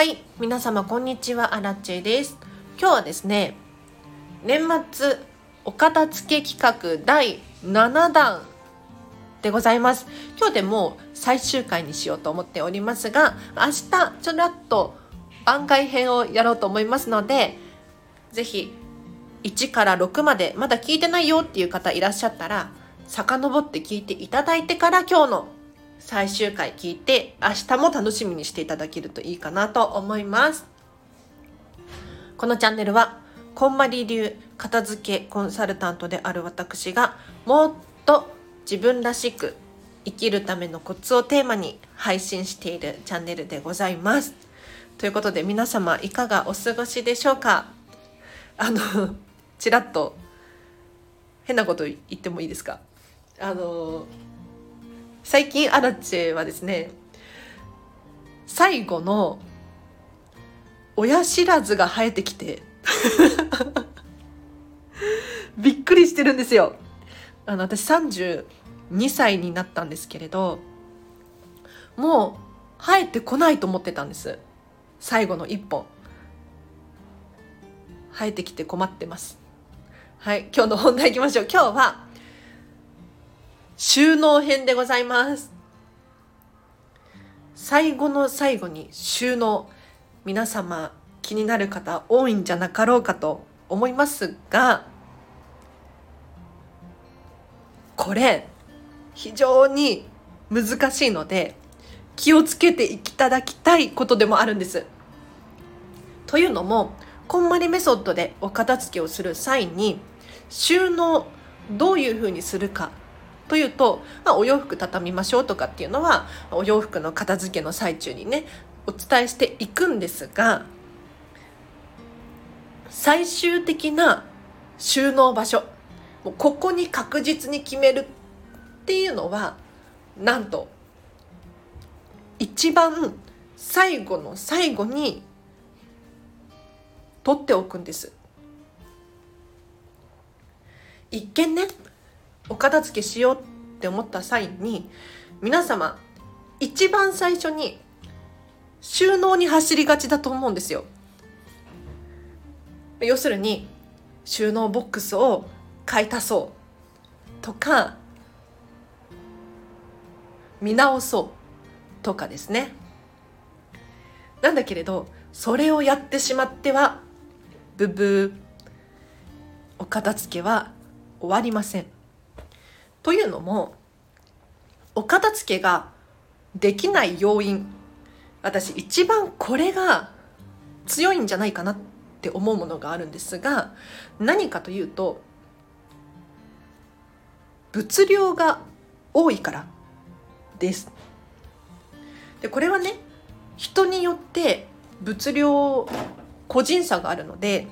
はい皆様こんにちはアラチェです。今日はですね年末お片付け企画第7弾でございます。今日でもう最終回にしようと思っておりますが明日ちょらっと番外編をやろうと思いますのでぜひ1から6までまだ聞いてないよっていう方いらっしゃったら遡って聞いていただいてから今日の最終回聞いて明日も楽しみにしていただけるといいかなと思います。このチャンネルはこんまり流片付けコンサルタントである私がもっと自分らしく生きるためのコツをテーマに配信しているチャンネルでございます。ということで皆様いかがお過ごしでしょうか？あのちらっと変なこと言ってもいいですか？あの最近アラチェはですね最後の親知らずが生えてきて びっくりしてるんですよ。あの私32歳になったんですけれどもう生えてこないと思ってたんです。最後の一本生えてきて困ってます。はい今日の本題いきましょう。今日は収納編でございます最後の最後に収納皆様気になる方多いんじゃなかろうかと思いますがこれ非常に難しいので気をつけていただきたいことでもあるんです。というのもこんまりメソッドでお片付けをする際に収納どういうふうにするかというと、まあ、お洋服畳みましょうとかっていうのはお洋服の片付けの最中にねお伝えしていくんですが最終的な収納場所もうここに確実に決めるっていうのはなんと一番最後の最後に取っておくんです。一見ねお片付けしようって思った際に皆様一番最初に収納に走りがちだと思うんですよ。要するに収納ボックスを買い足そうとか見直そうとかですね。なんだけれどそれをやってしまってはブブーお片付けは終わりません。というのもお片付けができない要因私一番これが強いんじゃないかなって思うものがあるんですが何かというと物量が多いからです。でこれはね人によって物量個人差があるので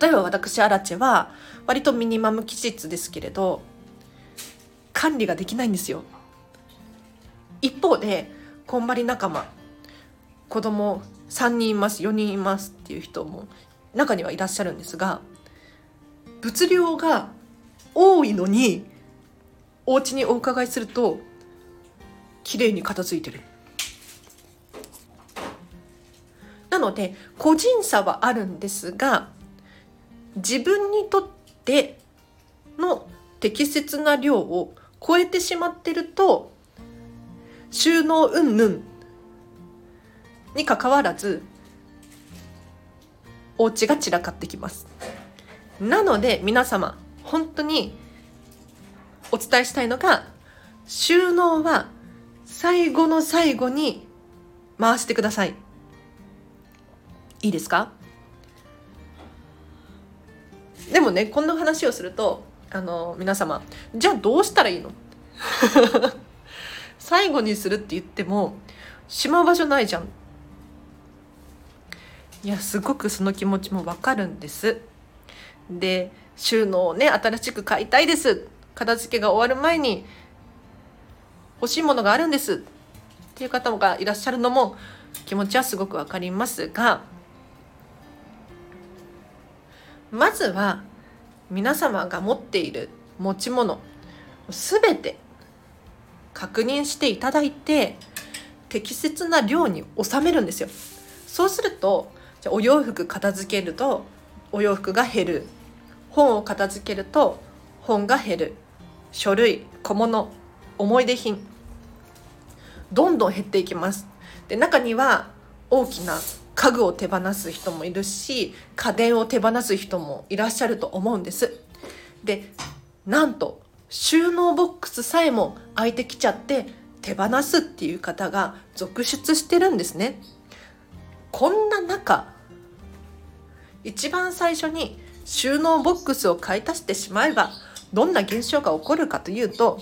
例えば私アラチェは割とミニマム気質ですけれど管理ができないんですよ。一方でこんまり仲間子供3人います4人いますっていう人も中にはいらっしゃるんですが物量が多いのにお家にお伺いすると綺麗に片付いてる。なので個人差はあるんですが自分にとっての適切な量を超えてしまってると収納云々にかかわらずお家が散らかってきます。なので皆様本当にお伝えしたいのが収納は最後の最後に回してください。いいですか？でもねこんな話をするとあの皆様じゃあどうしたらいいの？最後にするって言ってもしまう場所ないじゃん。いやすごくその気持ちもわかるんです。で収納をね新しく買いたいです。片付けが終わる前に欲しいものがあるんです。っていう方がいらっしゃるのも気持ちはすごくわかりますがまずは皆様が持っている持ち物全て確認していただいて適切な量に収めるんですよ。そうするとじゃお洋服片付けるとお洋服が減る。本を片付けると本が減る。書類小物思い出品。どんどん減っていきます。で中には大きな家具を手放す人もいるし家電を手放す人もいらっしゃると思うんです。でなんと収納ボックスさえも空いてきちゃって手放すっていう方が続出してるんですね。こんな中一番最初に収納ボックスを買い足してしまえばどんな現象が起こるかというと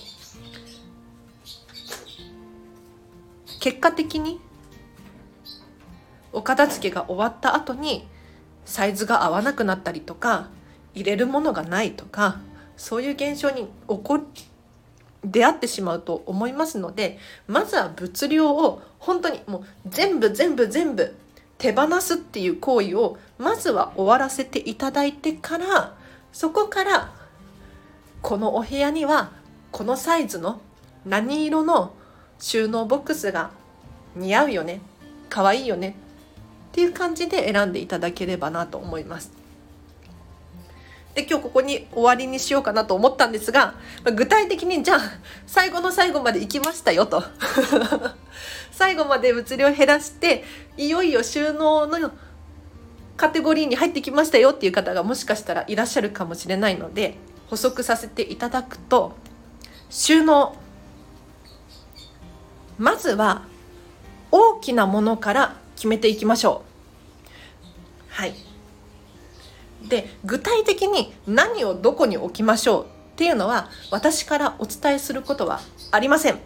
結果的にお片付けが終わった後にサイズが合わなくなったりとか入れるものがないとかそういう現象に起こ出会ってしまうと思いますのでまずは物量を本当にもう全部全部全部手放すっていう行為をまずは終わらせていただいてからそこからこのお部屋にはこのサイズの何色の収納ボックスが似合うよね可愛いよねっていう感じで選んでいただければなと思います。で今日ここに終わりにしようかなと思ったんですが具体的にじゃあ最後の最後まで行きましたよと 最後まで物量減らしていよいよ収納のカテゴリーに入ってきましたよっていう方がもしかしたらいらっしゃるかもしれないので補足させていただくと収納まずは大きなものから決めていきましょう。はい。で具体的に何をどこに置きましょうっていうのは私からお伝えすることはありません。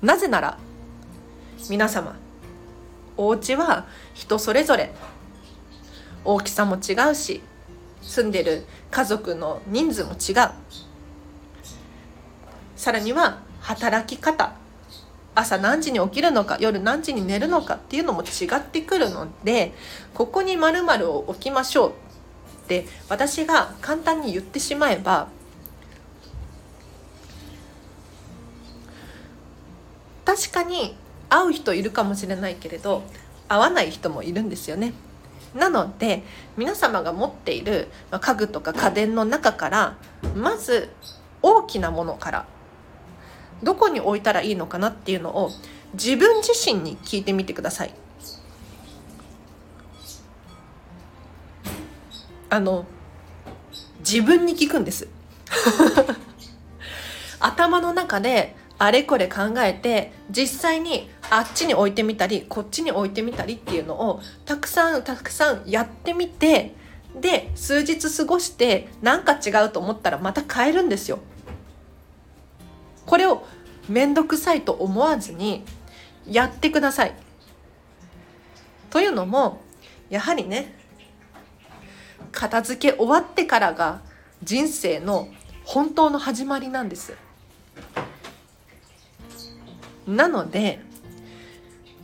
なぜなら皆様お家は人それぞれ。大きさも違うし住んでる家族の人数も違う。さらには働き方。朝何時に起きるのか夜何時に寝るのかっていうのも違ってくるのでここに〇〇を置きましょうって私が簡単に言ってしまえば確かに会う人いるかもしれないけれど会わない人もいるんですよね。なので皆様が持っている家具とか家電の中からまず大きなものからどこに置いたらいいのかなっていうのを自分自身に聞いてみてください。あの自分に聞くんです 頭の中であれこれ考えて実際にあっちに置いてみたりこっちに置いてみたりっていうのをたくさんたくさんやってみてで数日過ごしてなんか違うと思ったらまた変えるんですよ。これを面倒くさいと思わずにやってください。というのもやはりね片付け終わってからが人生の本当の始まりなんです。なので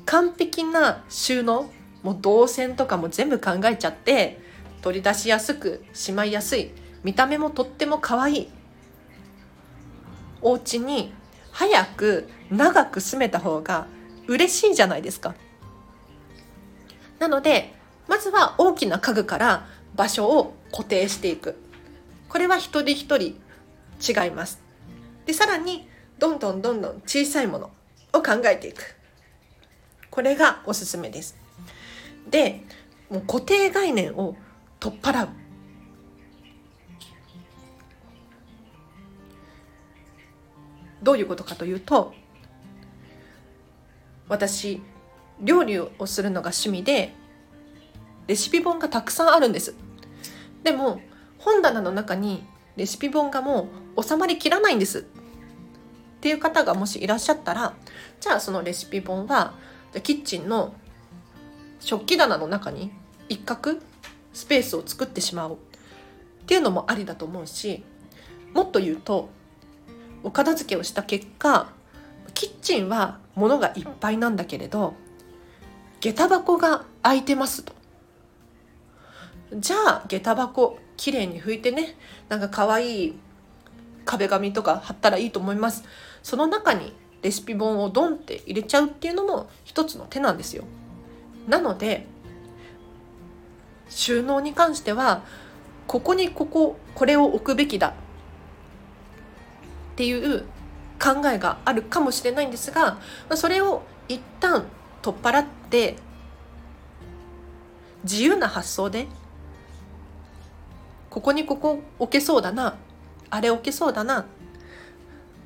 完璧な収納もう動線とかも全部考えちゃって取り出しやすくしまいやすい見た目もとっても可愛いお家に早く長く住めた方が嬉しいじゃないですか。なのでまずは大きな家具から場所を固定していく。これは一人一人違います。でさらにどんどんどんどん小さいものを考えていく。これがおすすめです。でもう固定概念を取っ払う。どういうことかというと私料理をするのが趣味でレシピ本がたくさんあるんです。でも本棚の中にレシピ本がもう収まりきらないんです。っていう方がもしいらっしゃったらじゃあそのレシピ本はキッチンの食器棚の中に一角スペースを作ってしまおう。っていうのもありだと思うしもっと言うとお片付けをした結果キッチンは物がいっぱいなんだけれど下駄箱が空いてますと。じゃあ下駄箱きれいに拭いてねなんか可愛い壁紙とか貼ったらいいと思います。その中にレシピ本をドンって入れちゃうっていうのも一つの手なんですよ。なので収納に関してはここにこここれを置くべきだ。っていう考えがあるかもしれないんですがそれを一旦取っ払って自由な発想でここにここ置けそうだなあれ置けそうだな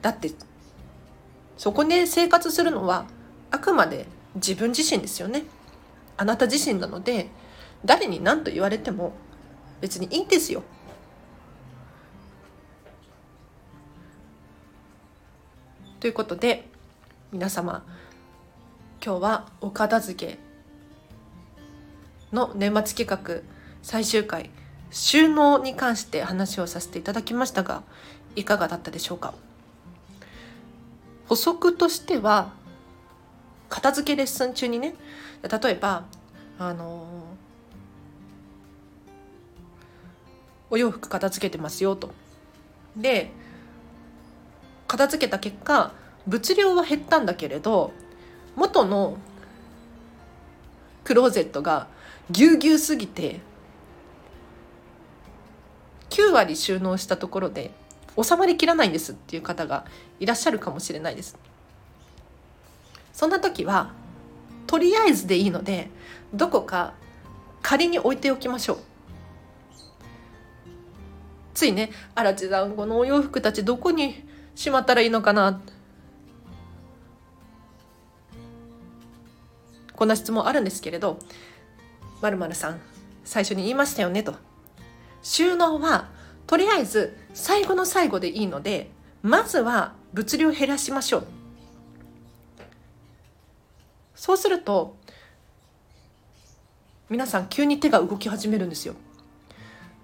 だってそこで生活するのはあくまで自分自身ですよね。あなた自身なので誰に何と言われても別にいいんですよ。ということで皆様今日はお片付けの年末企画最終回収納に関して話をさせていただきましたがいかがだったでしょうか？補足としては片付けレッスン中にね例えばあのお洋服片付けてますよと。で片付けた結果物量は減ったんだけれど元のクローゼットがぎゅうぎゅうすぎて9割収納したところで収まりきらないんですっていう方がいらっしゃるかもしれないです。そんな時はとりあえずでいいのでどこか仮に置いておきましょう。ついね「荒地さんこのお洋服たちどこにしまったらいいのかな?」こんな質問あるんですけれど「まるさん最初に言いましたよね」と。収納はとりあえず最後の最後でいいのでまずは物量減らしましょうそうすると皆さん急に手が動き始めるんですよ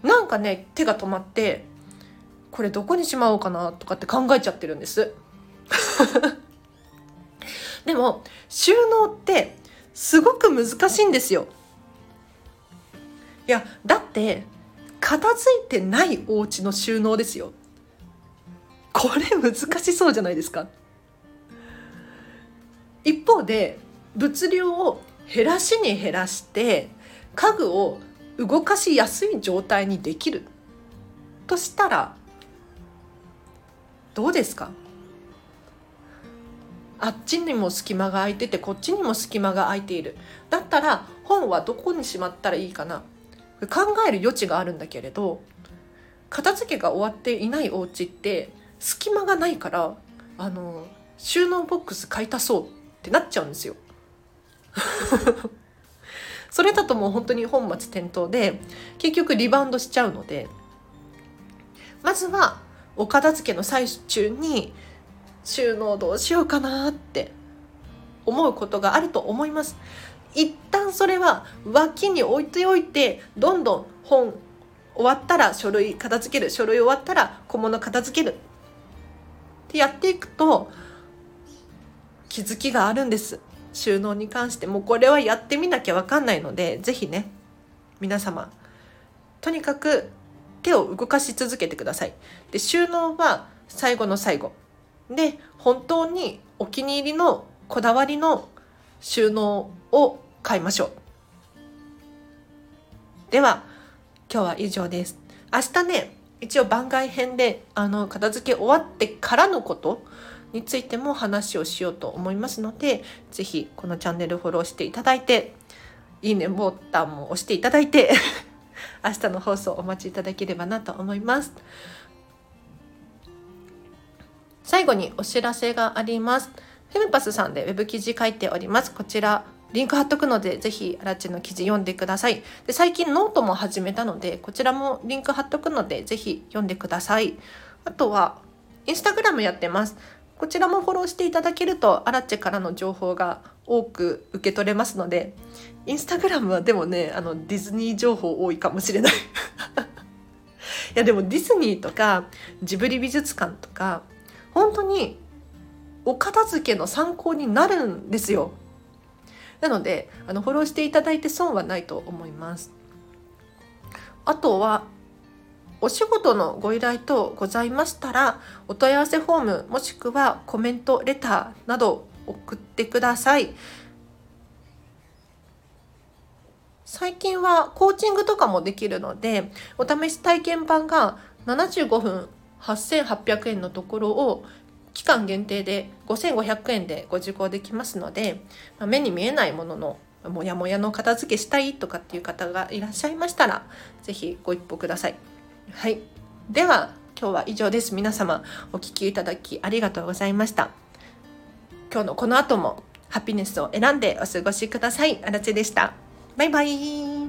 なんかね手が止まってこれどこにしまおうかなとかって考えちゃってるんです。でも収納ってすごく難しいんですよ。いやだって片付いてないお家の収納ですよ。これ難しそうじゃないですか。一方で物量を減らしに減らして家具を動かしやすい状態にできるとしたらどうですか？あっちにも隙間が空いててこっちにも隙間が空いている。だったら本はどこにしまったらいいかな？考える余地があるんだけれど片付けが終わっていないお家って隙間がないからあの収納ボックス買い足そうってなっちゃうんですよ。それだともう本当に本末転倒で結局リバウンドしちゃうのでまずはお片付けの最中に収納どうしようかなって思うことがあると思います。一旦それは脇に置いておいてどんどん本終わったら書類片付ける書類終わったら小物片付けるってやっていくと気づきがあるんです収納に関してもうこれはやってみなきゃ分かんないので是非ね皆様とにかく手を動かし続けてくださいで収納は最後の最後で本当にお気に入りのこだわりの収納を買いましょう。では、今日は以上です。明日ね、一応番外編で、あの、片付け終わってからのことについても話をしようと思いますので、ぜひこのチャンネルフォローしていただいて、いいねボタンも押していただいて明日の放送お待ちいただければなと思います。最後にお知らせがあります。フェムパスさんでウェブ記事書いております。こちらリンク貼っとくので、ぜひ、アラチの記事読んでください。で、最近ノートも始めたので、こちらもリンク貼っとくので、ぜひ読んでください。あとは、インスタグラムやってます。こちらもフォローしていただけると、アラチェからの情報が多く受け取れますので、インスタグラムはでもね、あの、ディズニー情報多いかもしれない。いや、でもディズニーとか、ジブリ美術館とか、本当にお片付けの参考になるんですよ。なのであのフォローしていただいて損はないと思います。あとはお仕事のご依頼等ございましたらお問い合わせフォームもしくはコメントレターなど送ってください。最近はコーチングとかもできるのでお試し体験版が75分8800円のところを期間限定で5500円でご受講できますので、ま、目に見えないもののモヤモヤの片付けしたいとかっていう方がいらっしゃいましたら是非ご一報ください。はい、では今日は以上です。皆様お聴きいただきありがとうございました。今日のこの後もハピネスを選んでお過ごしください。あらちでした。バイバイ。